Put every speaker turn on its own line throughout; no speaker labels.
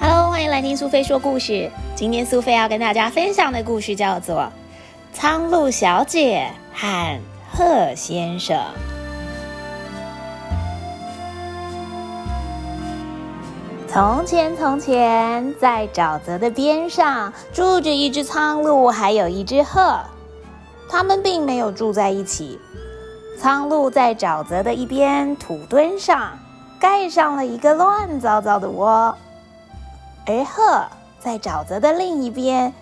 Hello，欢迎来听苏菲说故事。今天苏菲要跟大家分享的故事叫做《苍鹭小姐和鹤先生》。从前，从前，在沼泽的边上住着一只苍鹭，还有一只鹤。它们并没有住在一起。苍鹭在沼泽的一边土墩上盖上了一个乱糟糟的窝，而鹤在沼泽的另一边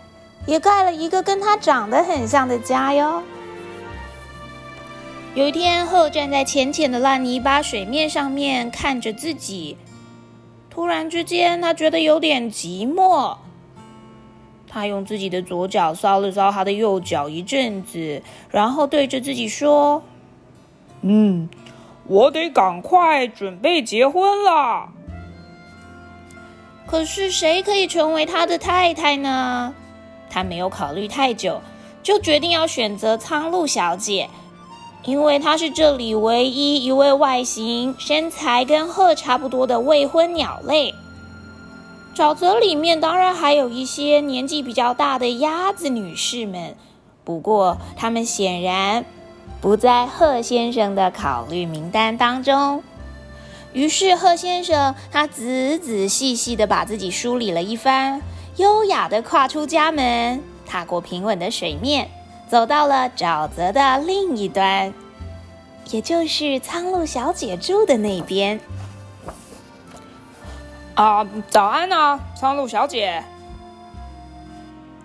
也盖了一个跟它长得很像的家哟。有一天，鹤站在浅浅的烂泥巴水面上面，看着自己。突然之间，他觉得有点寂寞。他用自己的左脚搔了搔他的右脚一阵子，然后对着自己说：“
嗯，我得赶快准备结婚了。”
可是谁可以成为他的太太呢？他没有考虑太久，就决定要选择苍鹭小姐。因为她是这里唯一一位外形、身材跟鹤差不多的未婚鸟类。沼泽里面当然还有一些年纪比较大的鸭子女士们，不过她们显然不在鹤先生的考虑名单当中。于是鹤先生他仔仔细细的把自己梳理了一番，优雅的跨出家门，踏过平稳的水面。走到了沼泽的另一端，也就是苍鹭小姐住的那边。
啊，早安啊，苍鹭小姐。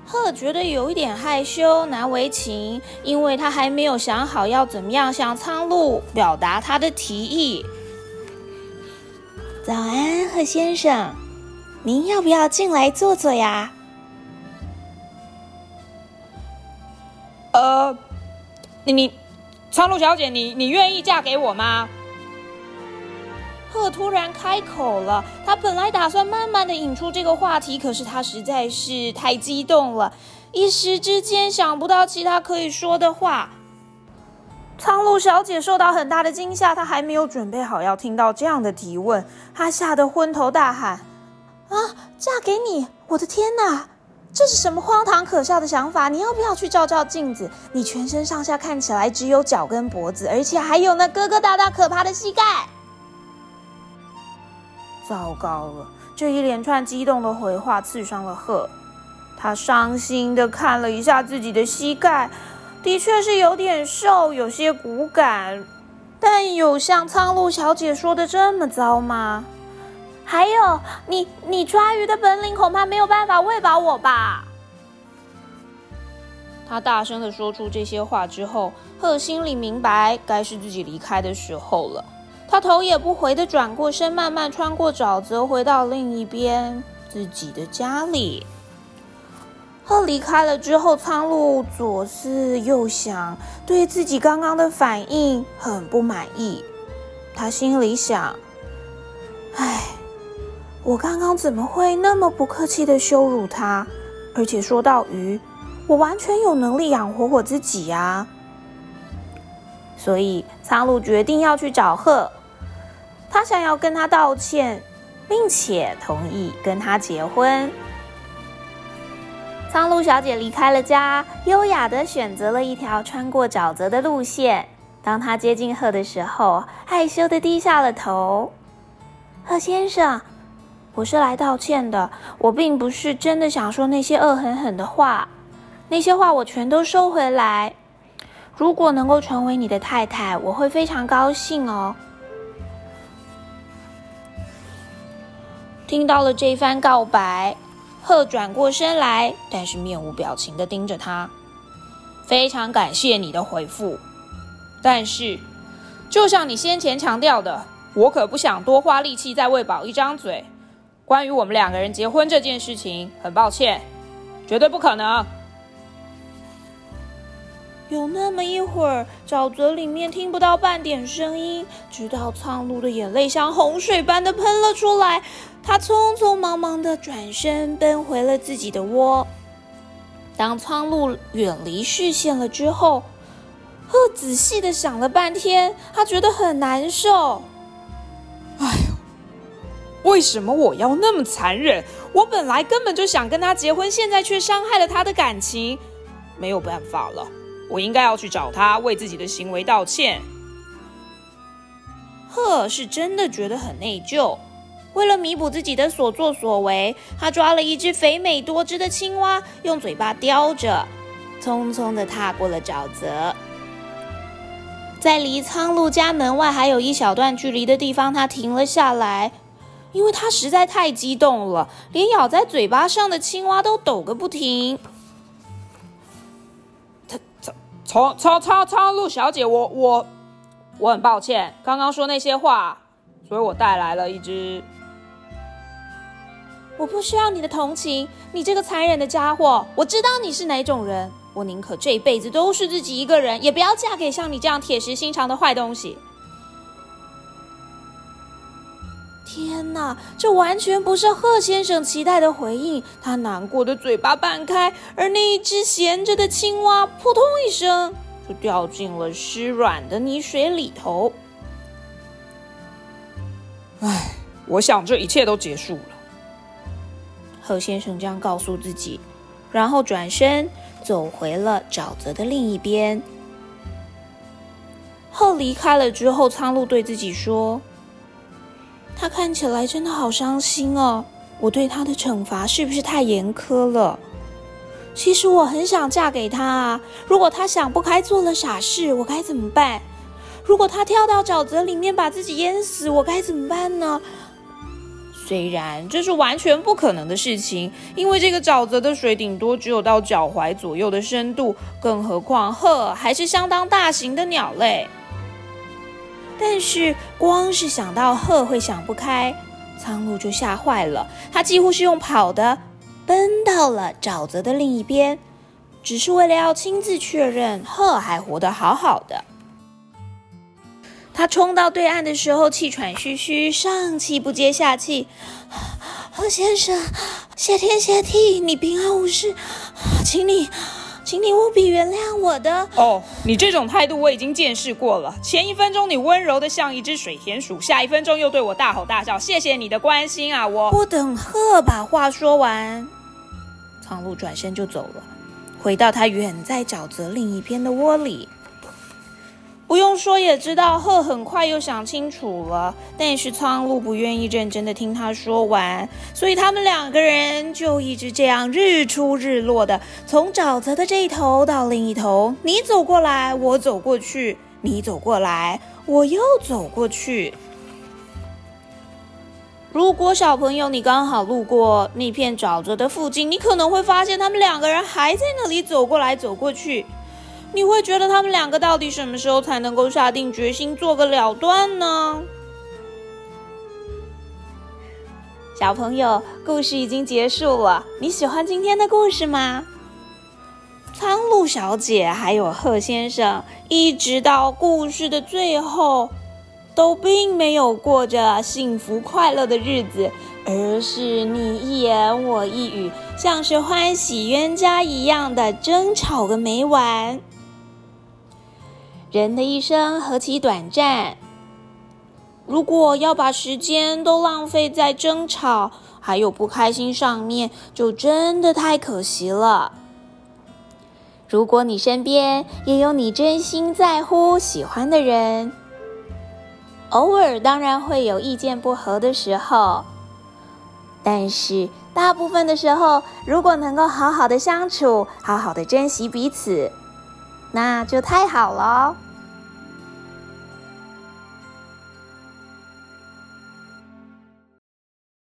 鹤觉得有一点害羞，难为情，因为他还没有想好要怎么样向苍鹭表达他的提议。早安，鹤先生，您要不要进来坐坐呀？
呃，你你，苍鹭小姐，你你愿意嫁给我吗？
鹤突然开口了，他本来打算慢慢的引出这个话题，可是他实在是太激动了，一时之间想不到其他可以说的话。苍鹭小姐受到很大的惊吓，她还没有准备好要听到这样的提问，她吓得昏头大喊：“啊，嫁给你！我的天哪！”这是什么荒唐可笑的想法？你要不要去照照镜子？你全身上下看起来只有脚跟脖子，而且还有那疙疙瘩瘩可怕的膝盖。糟糕了！这一连串激动的回话刺伤了鹤，他伤心的看了一下自己的膝盖，的确是有点瘦，有些骨感，但有像苍鹭小姐说的这么糟吗？还有，你你抓鱼的本领恐怕没有办法喂饱我吧？他大声的说出这些话之后，鹤心里明白该是自己离开的时候了。他头也不回的转过身，慢慢穿过沼泽，回到另一边自己的家里。鹤离开了之后，苍鹭左思右想，对自己刚刚的反应很不满意。他心里想：唉。我刚刚怎么会那么不客气的羞辱他？而且说到鱼，我完全有能力养活我自己呀。所以苍鹭决定要去找鹤，他想要跟他道歉，并且同意跟他结婚。苍鹭小姐离开了家，优雅的选择了一条穿过沼泽的路线。当她接近鹤的时候，害羞的低下了头。鹤先生。我是来道歉的，我并不是真的想说那些恶狠狠的话，那些话我全都收回来。如果能够成为你的太太，我会非常高兴哦。听到了这番告白，鹤转过身来，但是面无表情的盯着他。非常感谢你的回复，但是，就像你先前强调的，我可不想多花力气再喂饱一张嘴。关于我们两个人结婚这件事情，很抱歉，绝对不可能。有那么一会儿，沼泽里面听不到半点声音，直到苍鹭的眼泪像洪水般的喷了出来。他匆匆忙忙的转身奔回了自己的窝。当苍鹭远离视线了之后，鹤仔细的想了半天，他觉得很难受。
为什么我要那么残忍？我本来根本就想跟他结婚，现在却伤害了他的感情。没有办法了，我应该要去找他，为自己的行为道歉。
鹤是真的觉得很内疚，为了弥补自己的所作所为，他抓了一只肥美多汁的青蛙，用嘴巴叼着，匆匆的踏过了沼泽。在离苍鹭家门外还有一小段距离的地方，他停了下来，因为他实在太激动了，连咬在嘴巴上的青蛙都抖个不停。
苍苍苍苍鹭小姐，我我我很抱歉，刚刚说那些话，所以我带来了一只。
我不需要你的同情，你这个残忍的家伙，我知道你是哪种人。我宁可这辈子都是自己一个人，也不要嫁给像你这样铁石心肠的坏东西。天哪，这完全不是贺先生期待的回应。他难过的嘴巴半开，而那一只闲着的青蛙扑通一声就掉进了湿软的泥水里头。
唉，我想这一切都结束了。
贺先生这样告诉自己，然后转身走回了沼泽的另一边。后离开了之后，苍鹭对自己说。他看起来真的好伤心哦，我对他的惩罚是不是太严苛了？其实我很想嫁给他啊！如果他想不开做了傻事，我该怎么办？如果他跳到沼泽里面把自己淹死，我该怎么办呢？虽然这是完全不可能的事情，因为这个沼泽的水顶多只有到脚踝左右的深度，更何况鹤还是相当大型的鸟类。但是，光是想到鹤会想不开，苍鹭就吓坏了。他几乎是用跑的，奔到了沼泽的另一边，只是为了要亲自确认鹤还活得好好的。他冲到对岸的时候，气喘吁吁，上气不接下气：“鹤先生，谢天谢地，你平安无事，请你。”请你务必原谅我的
哦！你这种态度我已经见识过了。前一分钟你温柔的像一只水田鼠，下一分钟又对我大吼大叫。谢谢你的关心啊！我
不等鹤把话说完，苍鹭转身就走了，回到它远在沼泽另一边的窝里。不用说也知道，鹤很快又想清楚了，但是苍鹭不愿意认真的听他说完，所以他们两个人就一直这样日出日落的，从沼泽的这一头到另一头，你走过来，我走过去，你走过来，我又走过去。如果小朋友你刚好路过那片沼泽的附近，你可能会发现他们两个人还在那里走过来走过去。你会觉得他们两个到底什么时候才能够下定决心做个了断呢？小朋友，故事已经结束了，你喜欢今天的故事吗？苍鹭小姐还有鹤先生，一直到故事的最后，都并没有过着幸福快乐的日子，而是你一言我一语，像是欢喜冤家一样的争吵个没完。人的一生何其短暂！如果要把时间都浪费在争吵还有不开心上面，就真的太可惜了。如果你身边也有你真心在乎、喜欢的人，偶尔当然会有意见不合的时候，但是大部分的时候，如果能够好好的相处，好好的珍惜彼此。那就太好了。